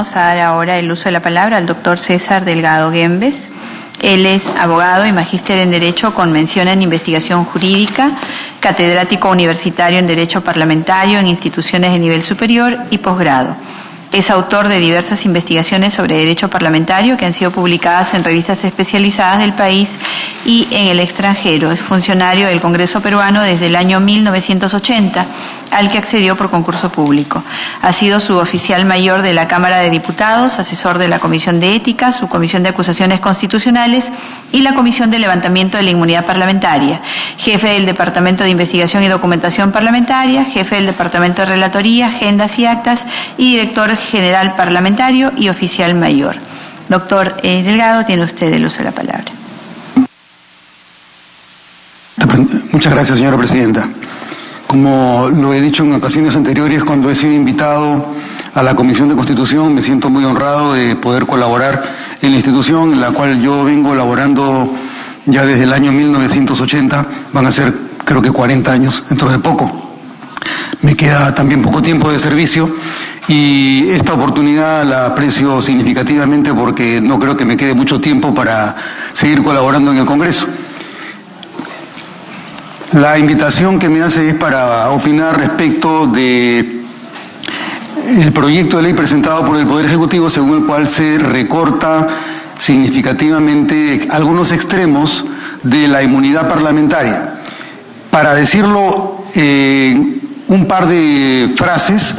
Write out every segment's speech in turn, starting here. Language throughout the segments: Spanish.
Vamos a dar ahora el uso de la palabra al doctor César Delgado Gembes. Él es abogado y magíster en Derecho con mención en Investigación Jurídica, catedrático universitario en Derecho Parlamentario en instituciones de nivel superior y posgrado. Es autor de diversas investigaciones sobre derecho parlamentario que han sido publicadas en revistas especializadas del país y en el extranjero. Es funcionario del Congreso peruano desde el año 1980, al que accedió por concurso público. Ha sido suboficial mayor de la Cámara de Diputados, asesor de la Comisión de Ética, su Comisión de Acusaciones Constitucionales y la Comisión de Levantamiento de la Inmunidad Parlamentaria, jefe del Departamento de Investigación y Documentación Parlamentaria, jefe del Departamento de Relatoría, Agendas y Actas y director general parlamentario y oficial mayor. Doctor eh, Delgado, tiene usted el uso de la palabra. Muchas gracias, señora presidenta. Como lo he dicho en ocasiones anteriores, cuando he sido invitado a la Comisión de Constitución, me siento muy honrado de poder colaborar en la institución en la cual yo vengo laborando ya desde el año 1980. Van a ser, creo que 40 años, dentro de poco. Me queda también poco tiempo de servicio y esta oportunidad la aprecio significativamente porque no creo que me quede mucho tiempo para seguir colaborando en el Congreso. La invitación que me hace es para opinar respecto de el proyecto de ley presentado por el Poder Ejecutivo según el cual se recorta significativamente algunos extremos de la inmunidad parlamentaria. Para decirlo en un par de frases,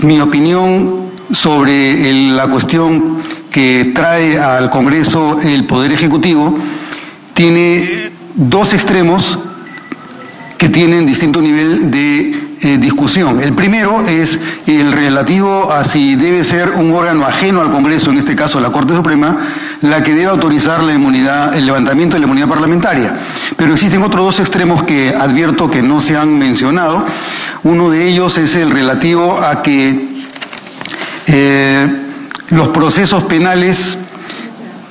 mi opinión sobre la cuestión que trae al Congreso el Poder Ejecutivo tiene dos extremos que tienen distinto nivel de eh, discusión. El primero es el relativo a si debe ser un órgano ajeno al Congreso, en este caso la Corte Suprema, la que debe autorizar el levantamiento de la inmunidad parlamentaria. Pero existen otros dos extremos que advierto que no se han mencionado. Uno de ellos es el relativo a que eh, los procesos penales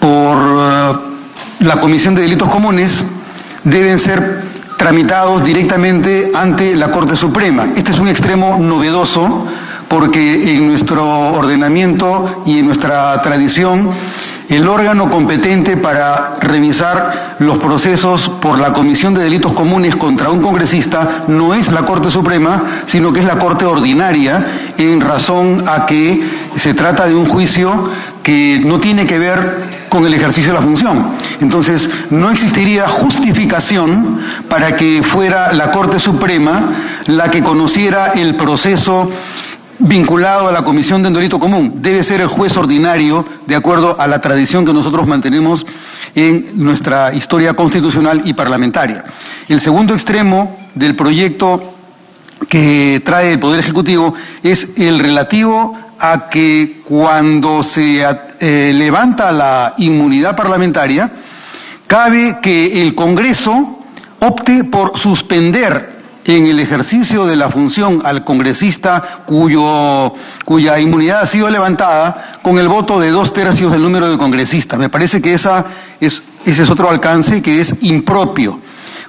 por eh, la Comisión de Delitos Comunes deben ser tramitados directamente ante la Corte Suprema. Este es un extremo novedoso porque en nuestro ordenamiento y en nuestra tradición el órgano competente para revisar los procesos por la Comisión de Delitos Comunes contra un congresista no es la Corte Suprema, sino que es la Corte Ordinaria, en razón a que se trata de un juicio que no tiene que ver con el ejercicio de la función. Entonces, no existiría justificación para que fuera la Corte Suprema la que conociera el proceso vinculado a la Comisión de Delito Común. Debe ser el juez ordinario, de acuerdo a la tradición que nosotros mantenemos en nuestra historia constitucional y parlamentaria. El segundo extremo del proyecto que trae el Poder Ejecutivo es el relativo a que cuando se eh, levanta la inmunidad parlamentaria, cabe que el Congreso opte por suspender en el ejercicio de la función al congresista cuyo, cuya inmunidad ha sido levantada con el voto de dos tercios del número de congresistas. Me parece que esa es, ese es otro alcance que es impropio,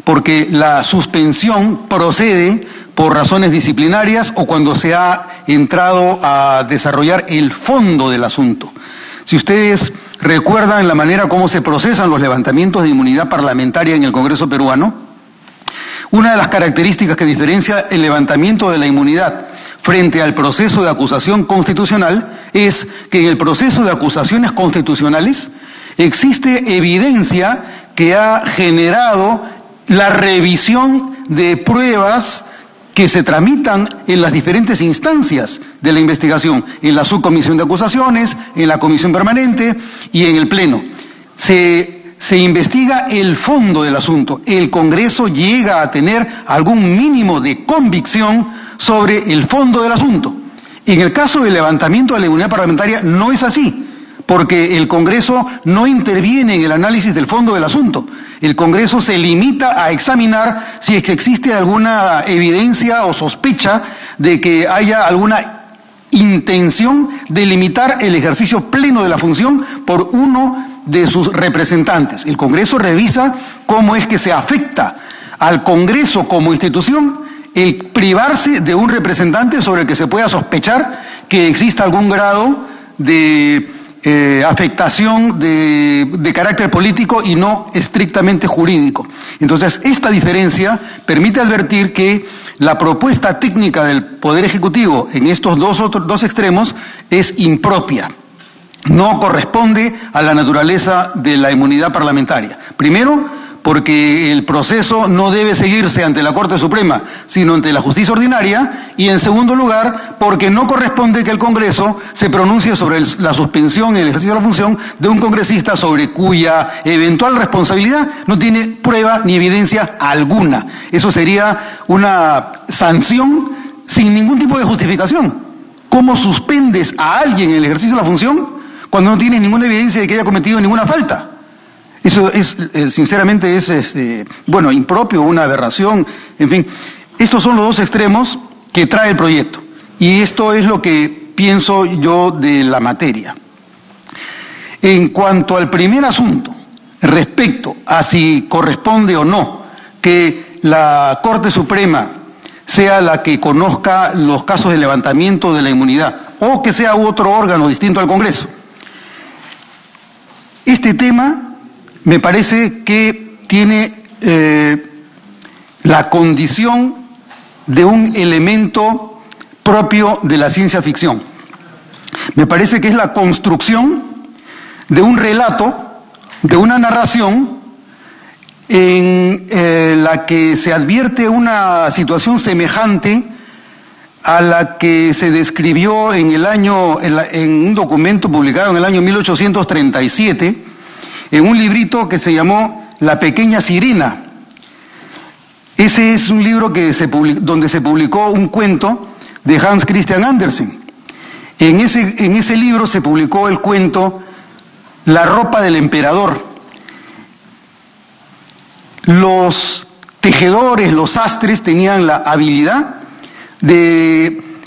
porque la suspensión procede por razones disciplinarias o cuando se ha entrado a desarrollar el fondo del asunto. Si ustedes recuerdan la manera como se procesan los levantamientos de inmunidad parlamentaria en el Congreso peruano, una de las características que diferencia el levantamiento de la inmunidad frente al proceso de acusación constitucional es que en el proceso de acusaciones constitucionales existe evidencia que ha generado la revisión de pruebas que se tramitan en las diferentes instancias de la investigación, en la subcomisión de acusaciones, en la comisión permanente y en el pleno. Se, se investiga el fondo del asunto. El Congreso llega a tener algún mínimo de convicción sobre el fondo del asunto. En el caso del levantamiento de la inmunidad parlamentaria no es así porque el Congreso no interviene en el análisis del fondo del asunto. El Congreso se limita a examinar si es que existe alguna evidencia o sospecha de que haya alguna intención de limitar el ejercicio pleno de la función por uno de sus representantes. El Congreso revisa cómo es que se afecta al Congreso como institución el privarse de un representante sobre el que se pueda sospechar que exista algún grado de eh, afectación de, de, carácter político y no estrictamente jurídico. Entonces, esta diferencia permite advertir que la propuesta técnica del Poder Ejecutivo en estos dos, otros, dos extremos es impropia. No corresponde a la naturaleza de la inmunidad parlamentaria. Primero, porque el proceso no debe seguirse ante la Corte Suprema, sino ante la justicia ordinaria, y en segundo lugar, porque no corresponde que el Congreso se pronuncie sobre la suspensión en el ejercicio de la función de un congresista sobre cuya eventual responsabilidad no tiene prueba ni evidencia alguna. Eso sería una sanción sin ningún tipo de justificación. ¿Cómo suspendes a alguien en el ejercicio de la función cuando no tienes ninguna evidencia de que haya cometido ninguna falta? Eso es, eh, sinceramente, es, este, bueno, impropio, una aberración, en fin. Estos son los dos extremos que trae el proyecto. Y esto es lo que pienso yo de la materia. En cuanto al primer asunto, respecto a si corresponde o no que la Corte Suprema sea la que conozca los casos de levantamiento de la inmunidad o que sea otro órgano distinto al Congreso. Este tema me parece que tiene eh, la condición de un elemento propio de la ciencia ficción. Me parece que es la construcción de un relato, de una narración en eh, la que se advierte una situación semejante a la que se describió en el año, en, en un documento publicado en el año 1837, en un librito que se llamó La pequeña sirena. Ese es un libro que se donde se publicó un cuento de Hans Christian Andersen. En ese, en ese libro se publicó el cuento La ropa del emperador. Los tejedores, los astres tenían la habilidad de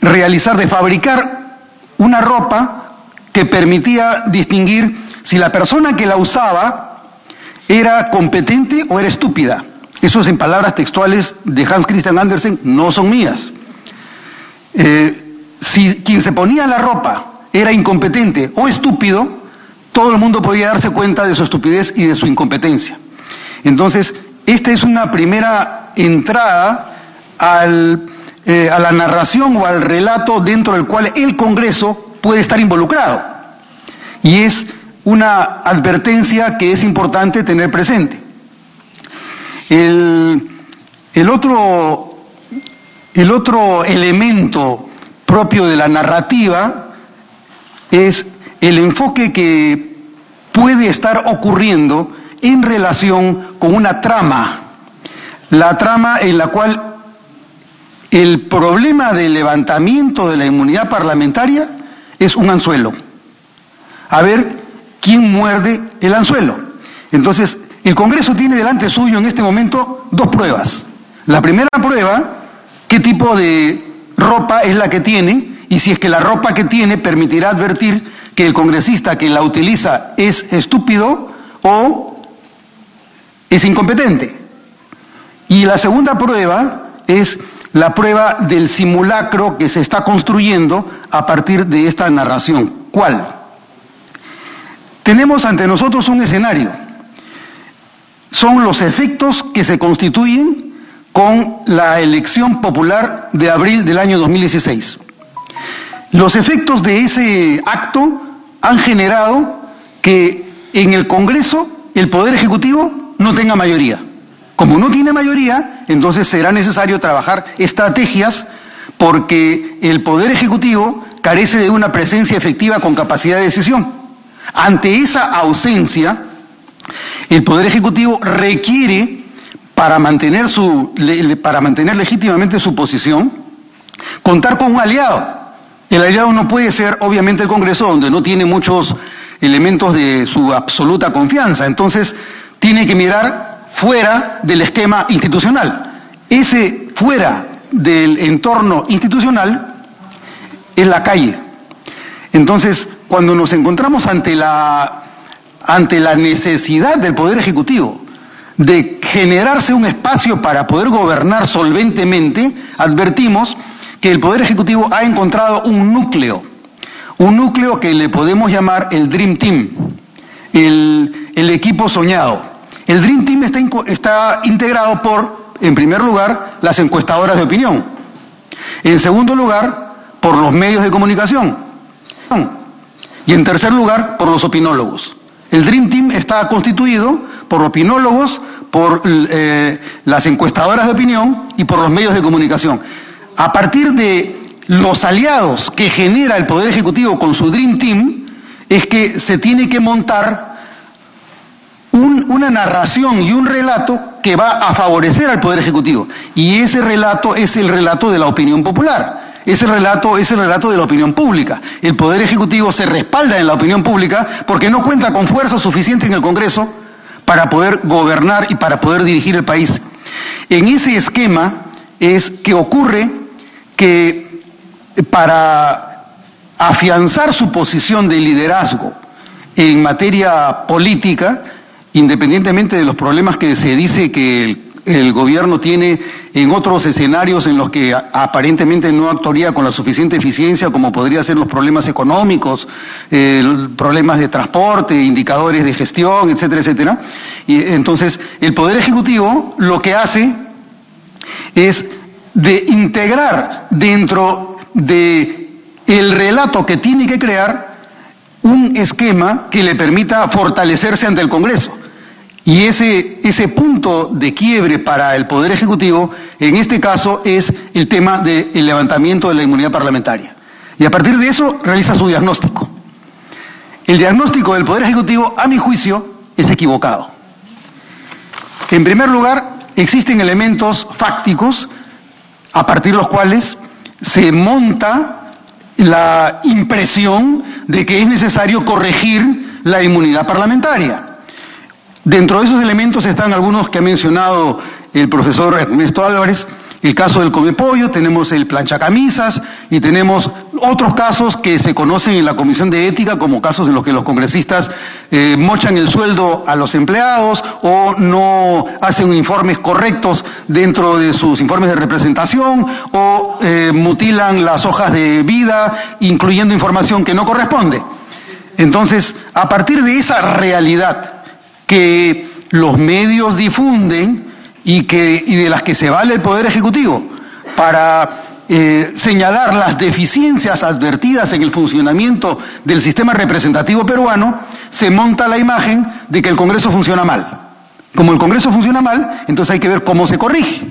realizar, de fabricar una ropa que permitía distinguir si la persona que la usaba era competente o era estúpida. Eso es en palabras textuales de Hans Christian Andersen, no son mías. Eh, si quien se ponía la ropa era incompetente o estúpido, todo el mundo podía darse cuenta de su estupidez y de su incompetencia. Entonces, esta es una primera entrada al, eh, a la narración o al relato dentro del cual el Congreso puede estar involucrado. Y es una advertencia que es importante tener presente. El, el, otro, el otro elemento propio de la narrativa es el enfoque que puede estar ocurriendo en relación con una trama, la trama en la cual el problema del levantamiento de la inmunidad parlamentaria es un anzuelo. A ver quién muerde el anzuelo. Entonces, el Congreso tiene delante suyo en este momento dos pruebas. La primera prueba, qué tipo de ropa es la que tiene y si es que la ropa que tiene permitirá advertir que el congresista que la utiliza es estúpido o es incompetente. Y la segunda prueba es la prueba del simulacro que se está construyendo a partir de esta narración. ¿Cuál? Tenemos ante nosotros un escenario. Son los efectos que se constituyen con la elección popular de abril del año 2016. Los efectos de ese acto han generado que en el Congreso el Poder Ejecutivo no tenga mayoría. Como no tiene mayoría, entonces será necesario trabajar estrategias porque el Poder Ejecutivo carece de una presencia efectiva con capacidad de decisión. Ante esa ausencia, el Poder Ejecutivo requiere, para mantener, su, para mantener legítimamente su posición, contar con un aliado. El aliado no puede ser, obviamente, el Congreso, donde no tiene muchos elementos de su absoluta confianza. Entonces, tiene que mirar fuera del esquema institucional. Ese fuera del entorno institucional es la calle. Entonces, cuando nos encontramos ante la, ante la necesidad del Poder Ejecutivo de generarse un espacio para poder gobernar solventemente, advertimos que el Poder Ejecutivo ha encontrado un núcleo, un núcleo que le podemos llamar el Dream Team, el, el equipo soñado. El Dream Team está, está integrado por, en primer lugar, las encuestadoras de opinión. En segundo lugar, por los medios de comunicación. Y en tercer lugar, por los opinólogos. El Dream Team está constituido por opinólogos, por eh, las encuestadoras de opinión y por los medios de comunicación. A partir de los aliados que genera el Poder Ejecutivo con su Dream Team, es que se tiene que montar una narración y un relato que va a favorecer al Poder Ejecutivo. Y ese relato es el relato de la opinión popular. Ese relato es el relato de la opinión pública. El Poder Ejecutivo se respalda en la opinión pública porque no cuenta con fuerza suficiente en el Congreso para poder gobernar y para poder dirigir el país. En ese esquema es que ocurre que para afianzar su posición de liderazgo en materia política, independientemente de los problemas que se dice que el el gobierno tiene en otros escenarios en los que aparentemente no actuaría con la suficiente eficiencia, como podría ser los problemas económicos, problemas de transporte, indicadores de gestión, etcétera, etcétera. Y entonces, el Poder Ejecutivo lo que hace es de integrar dentro de el relato que tiene que crear un esquema que le permita fortalecerse ante el Congreso. Y ese, ese punto de quiebre para el Poder Ejecutivo, en este caso, es el tema del levantamiento de la inmunidad parlamentaria. Y a partir de eso realiza su diagnóstico. El diagnóstico del Poder Ejecutivo, a mi juicio, es equivocado. En primer lugar, existen elementos fácticos a partir de los cuales se monta la impresión de que es necesario corregir la inmunidad parlamentaria. Dentro de esos elementos están algunos que ha mencionado el profesor Ernesto Álvarez, el caso del come pollo, tenemos el plancha camisas y tenemos otros casos que se conocen en la Comisión de Ética como casos en los que los congresistas eh, mochan el sueldo a los empleados o no hacen informes correctos dentro de sus informes de representación o eh, mutilan las hojas de vida incluyendo información que no corresponde. Entonces, a partir de esa realidad, que los medios difunden y, que, y de las que se vale el Poder Ejecutivo para eh, señalar las deficiencias advertidas en el funcionamiento del sistema representativo peruano, se monta la imagen de que el Congreso funciona mal. Como el Congreso funciona mal, entonces hay que ver cómo se corrige.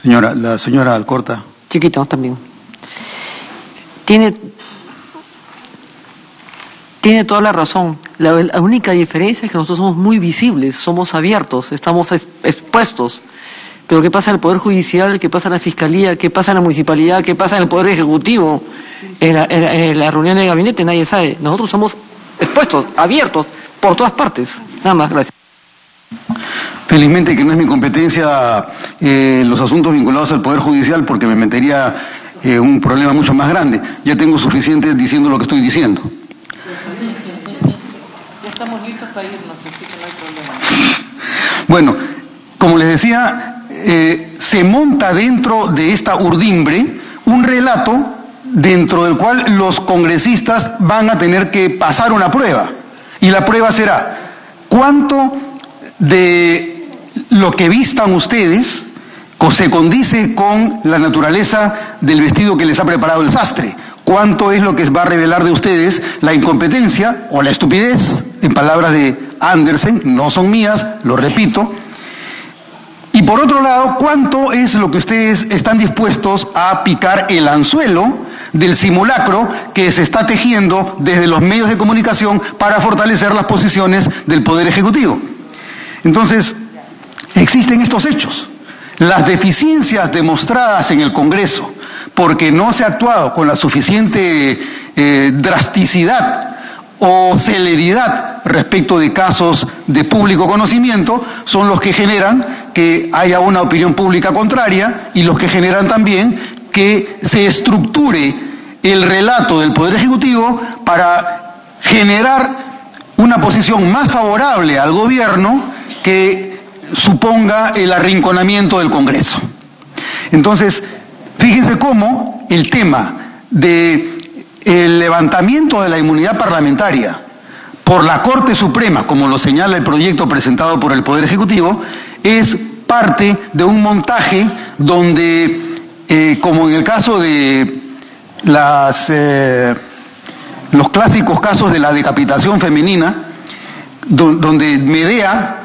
Señora, la señora Alcorta. Chiquito también. Tiene tiene toda la razón. La, única diferencia es que nosotros somos muy visibles, somos abiertos, estamos expuestos. Pero ¿qué pasa en el Poder Judicial? ¿Qué pasa en la Fiscalía? ¿Qué pasa en la Municipalidad? ¿Qué pasa en el Poder Ejecutivo? En la, en reunión de gabinete nadie sabe. Nosotros somos expuestos, abiertos, por todas partes. Nada más, gracias. Felizmente que no es mi competencia eh, los asuntos vinculados al Poder Judicial porque me metería eh, un problema mucho más grande. Ya tengo suficiente diciendo lo que estoy diciendo estamos listos para irnos, así que no hay problema. Bueno, como les decía, eh, se monta dentro de esta urdimbre un relato dentro del cual los congresistas van a tener que pasar una prueba. Y la prueba será, ¿cuánto de lo que vistan ustedes se condice con la naturaleza del vestido que les ha preparado el sastre? Cuánto es lo que va a revelar de ustedes la incompetencia o la estupidez, en palabras de Andersen, no son mías, lo repito. Y por otro lado, cuánto es lo que ustedes están dispuestos a picar el anzuelo del simulacro que se está tejiendo desde los medios de comunicación para fortalecer las posiciones del Poder Ejecutivo. Entonces, existen estos hechos. Las deficiencias demostradas en el Congreso, porque no se ha actuado con la suficiente eh, drasticidad o celeridad respecto de casos de público conocimiento son los que generan que haya una opinión pública contraria y los que generan también que se estructure el relato del Poder Ejecutivo para generar una posición más favorable al gobierno que suponga el arrinconamiento del Congreso. Entonces, Fíjense cómo el tema de el levantamiento de la inmunidad parlamentaria por la Corte Suprema, como lo señala el proyecto presentado por el Poder Ejecutivo, es parte de un montaje donde, eh, como en el caso de las, eh, los clásicos casos de la decapitación femenina, donde Medea,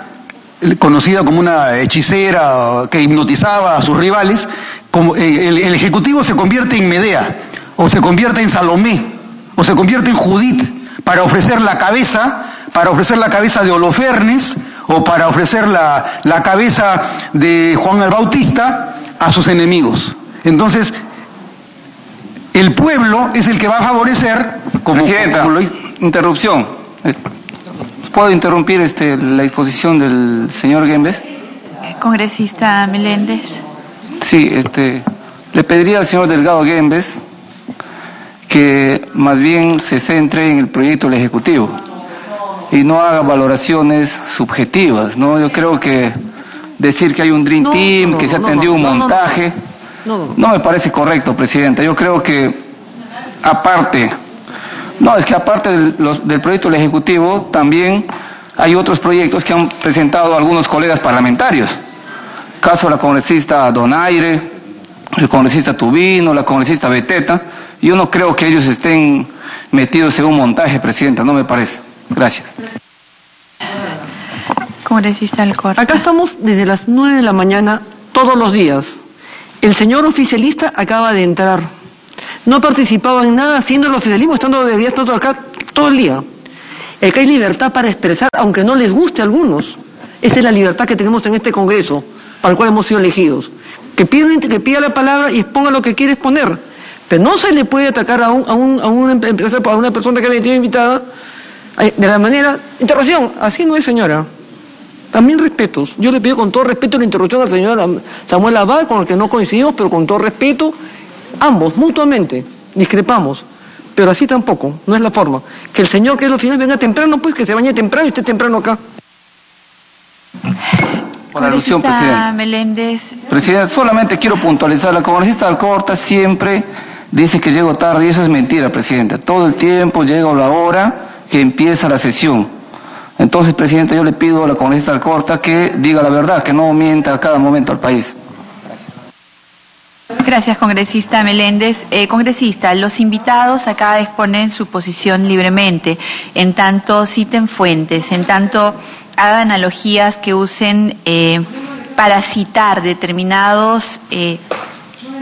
conocida como una hechicera que hipnotizaba a sus rivales, como eh, el, Ejecutivo se convierte en Medea, o se convierte en Salomé, o se convierte en Judith, para ofrecer la cabeza, para ofrecer la cabeza de Holofernes, o para ofrecer la, la cabeza de Juan el Bautista a sus enemigos. Entonces, el pueblo es el que va a favorecer, como, interrupción. ¿Puedo interrumpir este, la exposición del señor Gembes? Congresista Meléndez. Sí, este, le pediría al señor Delgado Gembes que más bien se centre en el proyecto del Ejecutivo y no haga valoraciones subjetivas, ¿no? Yo creo que decir que hay un Dream Team, que se atendió un montaje, no me parece correcto, Presidenta. Yo creo que aparte no, es que aparte del, proyecto del Ejecutivo, también hay otros proyectos que han presentado algunos colegas parlamentarios. Caso de la congresista Donaire, el congresista Tubino, la congresista Beteta. Yo no creo que ellos estén metidos en un montaje, Presidenta, no me parece. Gracias. Congresista Alcorta. Acá estamos desde las nueve de la mañana todos los días. El señor oficialista acaba de entrar no ha participado en nada haciendo el oficialismo, estando debería estar acá todo el día. que hay libertad para expresar, aunque no les guste a algunos. Esta es la libertad que tenemos en este Congreso, para el cual hemos sido elegidos. Que, piden, que pida la palabra y exponga lo que quiere exponer. Pero no se le puede atacar a, un, a, un, a, una, a una persona que ha venido invitada eh, de la manera... Interrupción, así no es señora. También respetos. Yo le pido con todo respeto la interrupción al señor Samuel Abad, con el que no coincidimos, pero con todo respeto ambos, mutuamente, discrepamos. Pero así tampoco, no es la forma. Que el señor que es lo final venga temprano, pues que se bañe temprano y esté temprano acá. Por alusión, presidente. Meléndez. Presidente, solamente quiero puntualizar, la congresista Alcorta siempre dice que llego tarde y eso es mentira, presidente. Todo el tiempo llego a la hora que empieza la sesión. Entonces, presidente, yo le pido a la congresista Alcorta que diga la verdad, que no mienta a cada momento al país. Gracias, congresista Meléndez. Eh, congresista, los invitados acá exponen su posición libremente, en tanto citen fuentes, en tanto hagan analogías que usen eh, para citar determinados eh,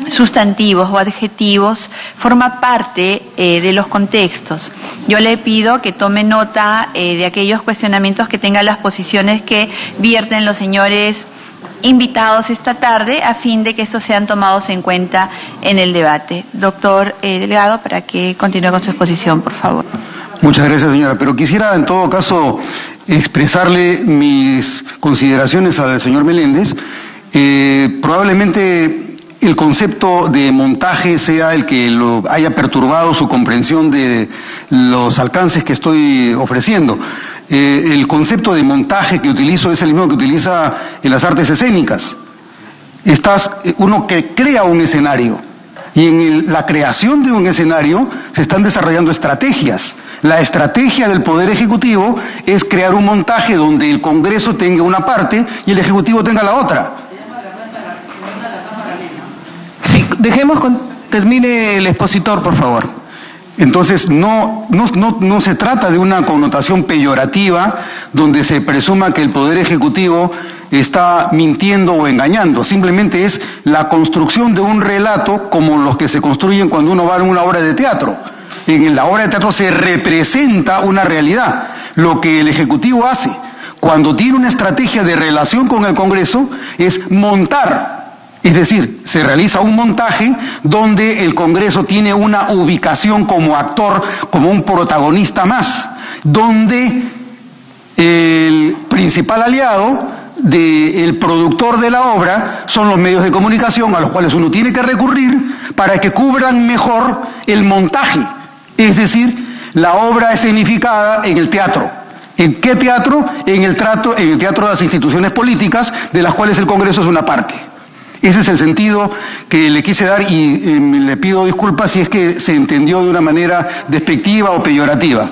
sustantivos o adjetivos, forma parte de los contextos. Yo le pido que tome nota de aquellos cuestionamientos que tengan las posiciones que vierten los señores invitados esta tarde a fin de que estos sean tomados en cuenta en el debate. Doctor eh, Delgado, para que continúe con su exposición, por favor. Muchas gracias, señora. Pero quisiera, en todo caso, expresarle mis consideraciones al señor Meléndez. Eh, probablemente el concepto de montaje sea el que lo haya perturbado su comprensión de los alcances que estoy ofreciendo. Eh, el concepto de montaje que utilizo es el mismo que utiliza en las artes escénicas. Estás, eh, uno que crea un escenario y en la creación de un escenario se están desarrollando estrategias. La estrategia del Poder Ejecutivo es crear un montaje donde el Congreso tenga una parte y el Ejecutivo tenga la otra. Sí, dejemos con... termine el expositor, por favor. Entonces, no, no, no, se trata de una connotación peyorativa donde se presuma que el Poder Ejecutivo está mintiendo o engañando, simplemente es la construcción de un relato como los que se construyen cuando uno va a una obra de teatro. En la obra de teatro se representa una realidad. Lo que el Ejecutivo hace cuando tiene una estrategia de relación con el Congreso es montar es decir, se realiza un montaje donde el Congreso tiene una ubicación como actor, como un protagonista más, donde el principal aliado del productor de la obra son los medios de comunicación a los cuales uno tiene que recurrir para que cubran mejor el montaje, es decir, la obra escenificada en el teatro. ¿En qué teatro? En el, trato, en el teatro de las instituciones políticas, de las cuales el Congreso es una parte. Ese es el sentido que le quise dar y eh, le pido disculpas si es que se entendió de una manera despectiva o peyorativa.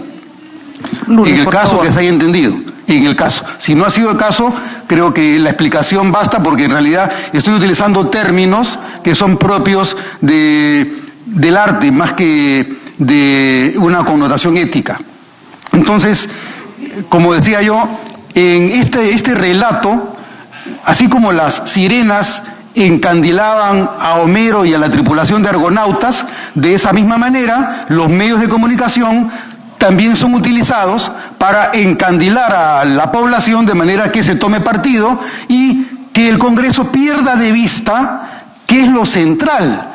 en el caso que se haya entendido. En el caso. Si no ha sido el caso, creo que la explicación basta porque en realidad estoy utilizando términos que son propios de, del arte más que de una connotación ética. Entonces, como decía yo, en este, este relato, así como las sirenas encandilaban a Homero y a la tripulación de argonautas, de esa misma manera los medios de comunicación también son utilizados para encandilar a la población de manera que se tome partido y que el Congreso pierda de vista qué es lo central.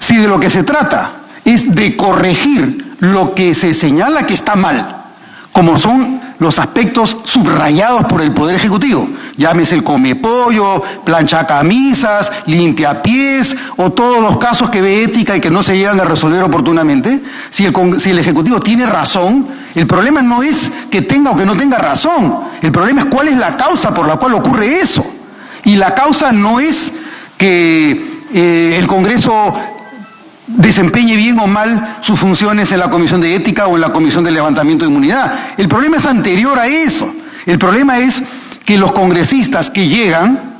Si de lo que se trata es de corregir lo que se señala que está mal, como son los aspectos subrayados por el Poder Ejecutivo. Llámese el come pollo, plancha camisas, limpia pies o todos los casos que ve ética y que no se llegan a resolver oportunamente. Si el, Ejecutivo tiene razón, el problema no es que tenga o que no tenga razón. El problema es cuál es la causa por la cual ocurre eso. Y la causa no es que eh, el Congreso desempeñe bien o mal sus funciones en la Comisión de Ética o en la Comisión de Levantamiento de Inmunidad. El problema es anterior a eso. El problema es que los congresistas que llegan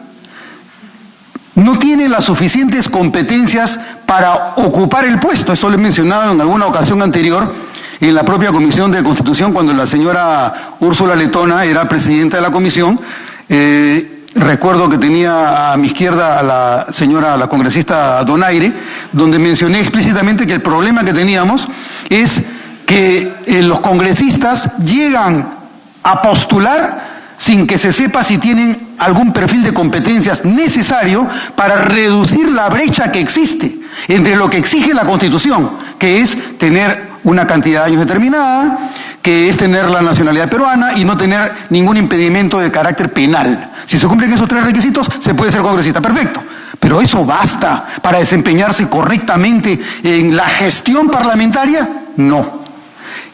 no tienen las suficientes competencias para ocupar el puesto. Esto lo he mencionado en alguna ocasión anterior en la propia Comisión de Constitución cuando la señora Úrsula Letona era presidenta de la comisión. Eh, Recuerdo que tenía a mi izquierda a la señora, la congresista Donaire, donde mencioné explícitamente que el problema que teníamos es que eh, los congresistas llegan a postular sin que se sepa si tienen algún perfil de competencias necesario para reducir la brecha que existe entre lo que exige la Constitución, que es tener una cantidad de años determinada, que es tener la nacionalidad peruana y no tener ningún impedimento de carácter penal. Si se cumplen esos tres requisitos, se puede ser congresista, perfecto. Pero eso basta para desempeñarse correctamente en la gestión parlamentaria, no.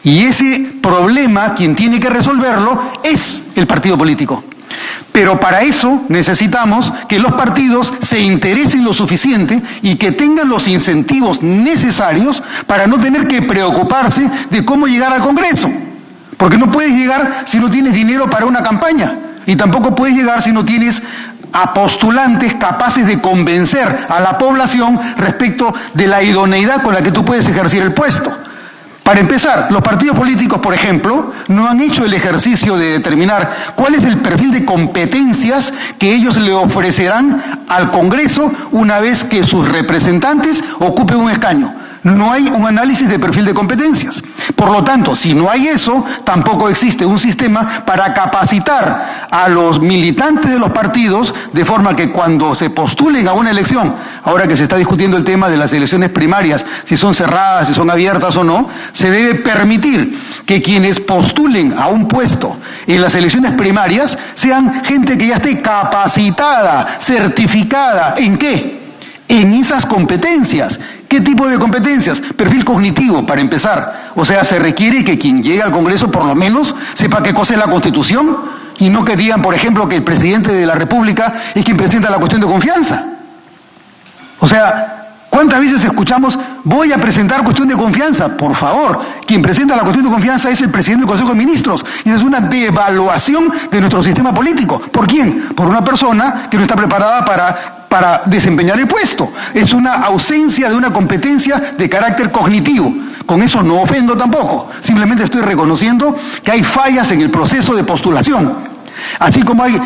Y ese problema, quien tiene que resolverlo, es el partido político. Pero para eso necesitamos que los partidos se interesen lo suficiente y que tengan los incentivos necesarios para no tener que preocuparse de cómo llegar al Congreso. Porque no puedes llegar si no tienes dinero para una campaña. Y tampoco puedes llegar si no tienes a postulantes capaces de convencer a la población respecto de la idoneidad con la que tú puedes ejercer el puesto. Para empezar, los partidos políticos, por ejemplo, no han hecho el ejercicio de determinar cuál es el perfil de competencias que ellos le ofrecerán al Congreso una vez que sus representantes ocupen un escaño. No hay un análisis de perfil de competencias. Por lo tanto, si no hay eso, tampoco existe un sistema para capacitar a los militantes de los partidos de forma que cuando se postulen a una elección, ahora que se está discutiendo el tema de las elecciones primarias, si son cerradas, si son abiertas o no, se debe permitir que quienes postulen a un puesto en las elecciones primarias sean gente que ya esté capacitada, certificada, ¿en qué? En esas competencias ¿Qué tipo de competencias? Perfil cognitivo, para empezar. O sea, se requiere que quien llegue al Congreso por lo menos sepa qué cosa es la Constitución y no que digan, por ejemplo, que el presidente de la República es quien presenta la cuestión de confianza. O sea, ¿Cuántas veces escuchamos, voy a presentar cuestión de confianza? Por favor, quien presenta la cuestión de confianza es el presidente del Consejo de Ministros. Y es una devaluación de nuestro sistema político. ¿Por quién? Por una persona que no está preparada para, para desempeñar el puesto. Es una ausencia de una competencia de carácter cognitivo. Con eso no ofendo tampoco. Simplemente estoy reconociendo que hay fallas en el proceso de postulación. Así como hay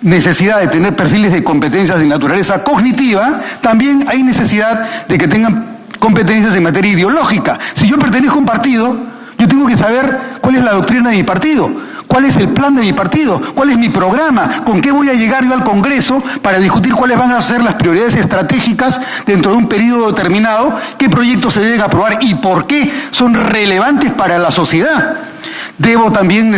necesidad de tener perfiles de competencias de naturaleza cognitiva, también hay necesidad de que tengan competencias en materia ideológica. Si yo pertenezco a un partido, yo tengo que saber cuál es la doctrina de mi partido, cuál es el plan de mi partido, cuál es mi programa, con qué voy a llegar yo al Congreso para discutir cuáles van a ser las prioridades estratégicas dentro de un periodo determinado, qué proyectos se deben aprobar y por qué son relevantes para la sociedad debo también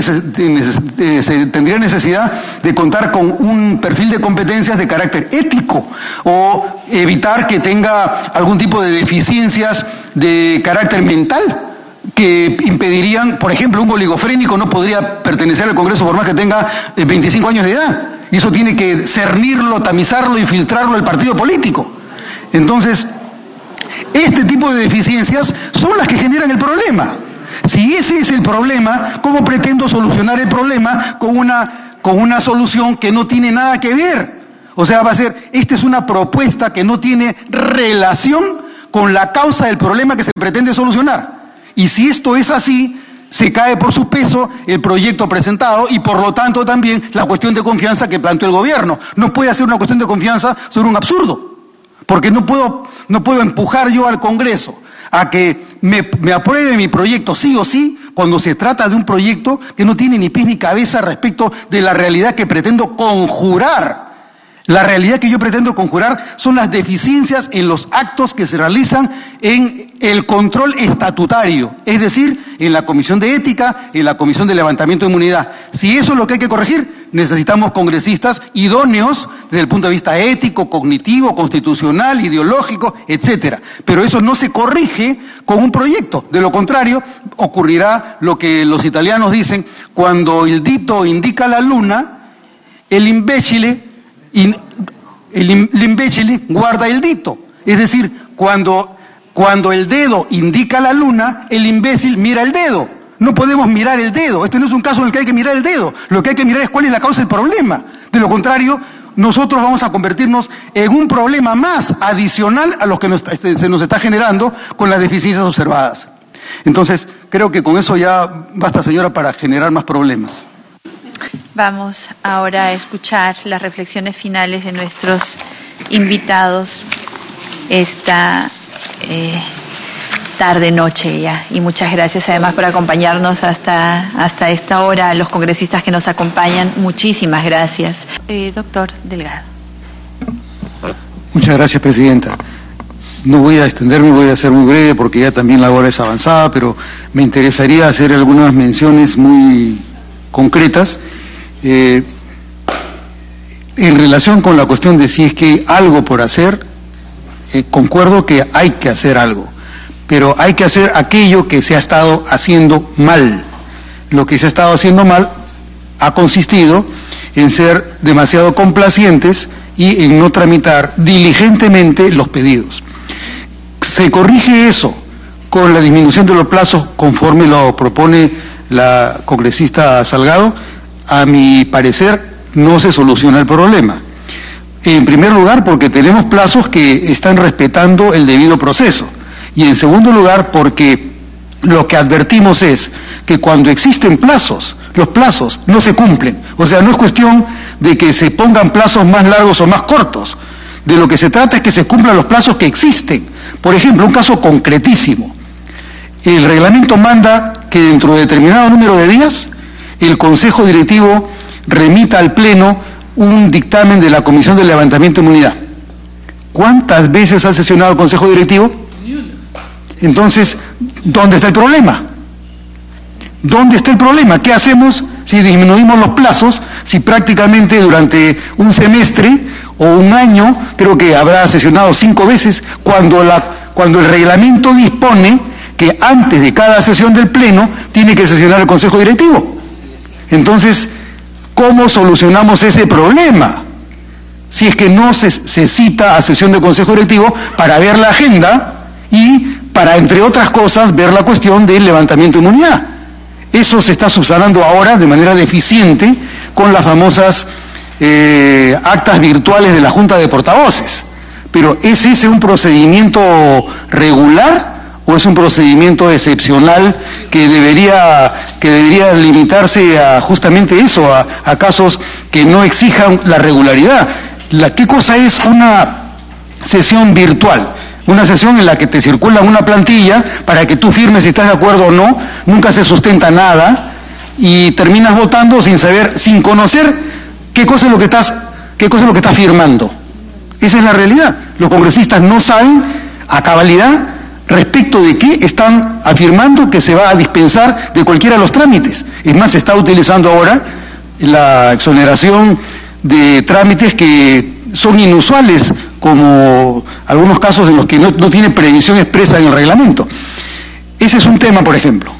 tendría necesidad de contar con un perfil de competencias de carácter ético o evitar que tenga algún tipo de deficiencias de carácter mental que impedirían, por ejemplo, un oligofrénico no podría pertenecer al Congreso por más que tenga 25 eh, años de edad. y eso tiene que cernirlo, tamizarlo y filtrarlo el partido político. Entonces, este tipo de deficiencias son las que generan el problema. Si ese es el problema, ¿cómo pretendo solucionar el problema con una, con una solución que no tiene nada que ver? O sea, va a ser, esta es una propuesta que no tiene relación con la causa del problema que se pretende solucionar. Y si esto es así, se cae por su peso el proyecto presentado y por lo tanto también la cuestión de confianza que planteó el gobierno. No puede hacer una cuestión de confianza sobre un absurdo, porque no puedo, no puedo empujar yo al Congreso a que me, me, apruebe mi proyecto sí o sí cuando se trata de un proyecto que no tiene ni pies ni cabeza respecto de la realidad que pretendo conjurar la realidad que yo pretendo conjurar son las deficiencias en los actos que se realizan en el control estatutario, es decir, en la Comisión de Ética, en la Comisión de Levantamiento de Inmunidad. Si eso es lo que hay que corregir, necesitamos congresistas idóneos desde el punto de vista ético, cognitivo, constitucional, ideológico, etcétera. Pero eso no se corrige con un proyecto. De lo contrario, ocurrirá lo que los italianos dicen, cuando el dito indica la luna, el imbécile y el, imbécil guarda el dito. Es decir, cuando, cuando el dedo indica la luna, el imbécil mira el dedo. No podemos mirar el dedo. Este no es un caso en el que hay que mirar el dedo. Lo que hay que mirar es cuál es la causa del problema. De lo contrario, nosotros vamos a convertirnos en un problema más adicional a lo que se nos está generando con las deficiencias observadas. Entonces, creo que con eso ya basta, señora, para generar más problemas. Vamos ahora a escuchar las reflexiones finales de nuestros invitados esta eh, tarde noche ya. Y muchas gracias además por acompañarnos hasta hasta esta hora los congresistas que nos acompañan. Muchísimas gracias. Eh, doctor Delgado. Muchas gracias presidenta. No voy a extenderme, voy a ser muy breve porque ya también la hora es avanzada, pero me interesaría hacer algunas menciones muy concretas eh, en relación con la cuestión de si es que hay algo por hacer, eh, concuerdo que hay que hacer algo, pero hay que hacer aquello que se ha estado haciendo mal. Lo que se ha estado haciendo mal ha consistido en ser demasiado complacientes y en no tramitar diligentemente los pedidos. Se corrige eso con la disminución de los plazos conforme lo propone la congresista Salgado a mi parecer, no se soluciona el problema. En primer lugar, porque tenemos plazos que están respetando el debido proceso. Y en segundo lugar, porque lo que advertimos es que cuando existen plazos, los plazos no se cumplen. O sea, no es cuestión de que se pongan plazos más largos o más cortos. De lo que se trata es que se cumplan los plazos que existen. Por ejemplo, un caso concretísimo. El reglamento manda que dentro de determinado número de días el Consejo Directivo remita al Pleno un dictamen de la Comisión de Levantamiento de Inmunidad. ¿Cuántas veces ha sesionado el Consejo Directivo? Entonces, ¿dónde está el problema? ¿Dónde está el problema? ¿Qué hacemos si disminuimos los plazos? Si prácticamente durante un semestre o un año, creo que habrá sesionado cinco veces, cuando, la, cuando el reglamento dispone que antes de cada sesión del Pleno tiene que sesionar el Consejo Directivo. Entonces, ¿cómo solucionamos ese problema? Si es que no se, cita a sesión de Consejo Directivo para ver la agenda y para, entre otras cosas, ver la cuestión del levantamiento de inmunidad. Eso se está subsanando ahora de manera deficiente con las famosas eh, actas virtuales de la Junta de Portavoces. Pero ¿es ese un procedimiento regular o es un procedimiento excepcional que debería, que debería limitarse a justamente eso, a, casos que no exijan la regularidad. La, ¿Qué cosa es una sesión virtual? Una sesión en la que te circula una plantilla para que tú firmes si estás de acuerdo o no, nunca se sustenta nada y terminas votando sin saber, sin conocer qué cosa es lo que estás, qué cosa es lo que estás firmando. Esa es la realidad. Los congresistas no saben a cabalidad respecto de qué están afirmando que se va a dispensar de cualquiera de los trámites. Es más, se está utilizando ahora la exoneración de trámites que son inusuales, como algunos casos en los que no, no tiene previsión expresa en el reglamento. Ese es un tema, por ejemplo.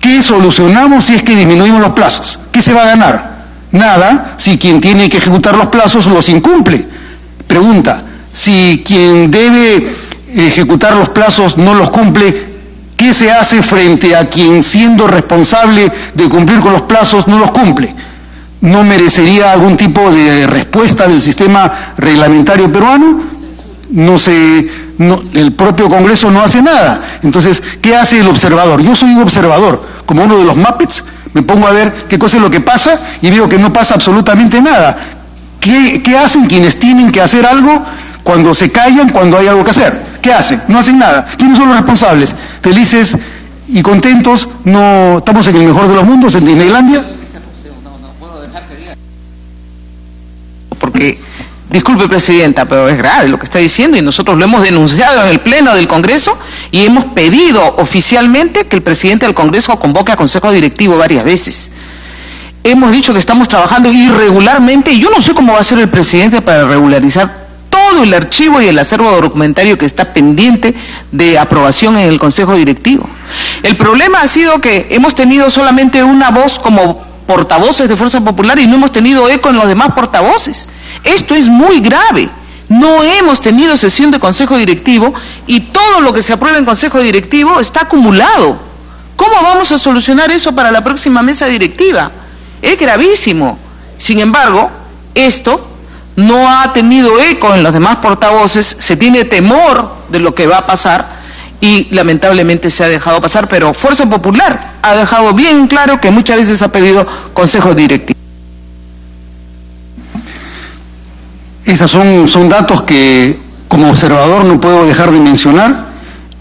¿Qué solucionamos si es que disminuimos los plazos? ¿Qué se va a ganar? nada si quien tiene que ejecutar los plazos los incumple. Pregunta, si quien debe ejecutar los plazos no los cumple, ¿qué se hace frente a quien siendo responsable de cumplir con los plazos no los cumple? ¿No merecería algún tipo de respuesta del sistema reglamentario peruano? No se, el propio Congreso no hace nada. Entonces, ¿qué hace el observador? Yo soy un observador, como uno de los Muppets, me pongo a ver qué cosa es lo que pasa y veo que no pasa absolutamente nada. ¿Qué, ¿Qué, hacen quienes tienen que hacer algo cuando se callan, cuando hay algo que hacer? ¿Qué hacen? No hacen nada. ¿Quiénes son los responsables? Felices y contentos, no estamos en el mejor de los mundos, en Disneylandia. Porque Disculpe, Presidenta, pero es grave lo que está diciendo y nosotros lo hemos denunciado en el Pleno del Congreso y hemos pedido oficialmente que el presidente del Congreso convoque a Consejo Directivo varias veces. Hemos dicho que estamos trabajando irregularmente y yo no sé cómo va a ser el presidente para regularizar el archivo y el acervo documentario que está pendiente de aprobación en el Consejo Directivo. El problema ha sido que hemos tenido solamente una voz como portavoces de Fuerza Popular y no hemos tenido eco en los demás portavoces. Esto es muy grave. No hemos tenido sesión de Consejo Directivo y todo lo que se aprueba en Consejo Directivo está acumulado. ¿Cómo vamos a solucionar eso para la próxima mesa directiva? Es gravísimo. Sin embargo, esto no ha tenido eco en los demás portavoces, se tiene temor de lo que va a pasar y lamentablemente se ha dejado pasar, pero Fuerza Popular ha dejado bien claro que muchas veces ha pedido consejo directivo. Esos son, son datos que como observador no puedo dejar de mencionar.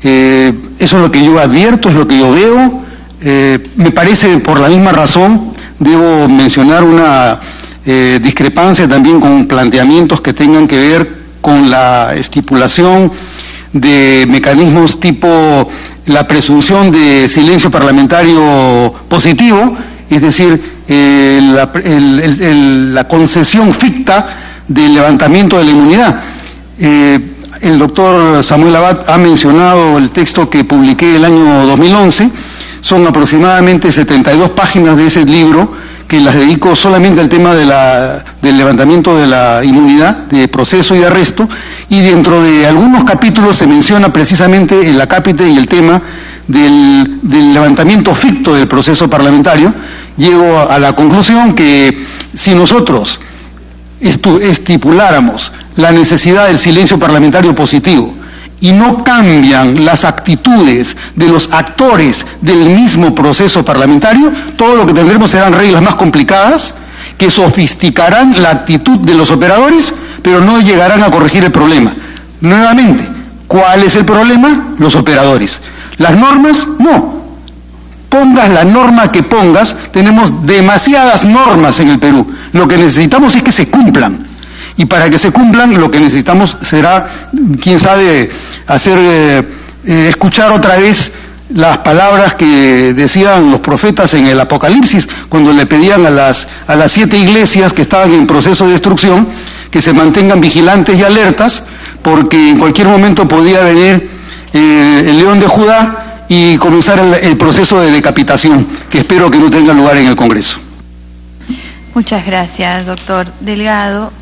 Eh, eso es lo que yo advierto, es lo que yo veo. Eh, me parece, por la misma razón, debo mencionar una eh, discrepancia también con planteamientos que tengan que ver con la estipulación de mecanismos tipo la presunción de silencio parlamentario positivo, es decir, eh, la, concesión ficta del levantamiento de la inmunidad. Eh, el doctor Samuel Abad ha mencionado el texto que publiqué el año 2011, son aproximadamente 72 páginas de ese libro que las dedico solamente al tema del levantamiento de la inmunidad, de proceso y de arresto, y dentro de algunos capítulos se menciona precisamente el acápite y el tema del, levantamiento ficto del proceso parlamentario, llego a, la conclusión que si nosotros estipuláramos la necesidad del silencio parlamentario positivo y no cambian las actitudes de los actores del mismo proceso parlamentario, todo lo que tendremos serán reglas más complicadas que sofisticarán la actitud de los operadores pero no llegarán a corregir el problema. Nuevamente, ¿cuál es el problema? Los operadores. Las normas, no. Pongas la norma que pongas, tenemos demasiadas normas en el Perú. Lo que necesitamos es que se cumplan. Y para que se cumplan, lo que necesitamos será, quién sabe, hacer, eh, eh, escuchar otra vez las palabras que decían los profetas en el Apocalipsis, cuando le pedían a las, a las siete iglesias que estaban en proceso de destrucción, que se mantengan vigilantes y alertas, porque en cualquier momento podía venir eh, el león de Judá y comenzar el, proceso de decapitación, que espero que no tenga lugar en el Congreso. Muchas gracias, doctor Delgado.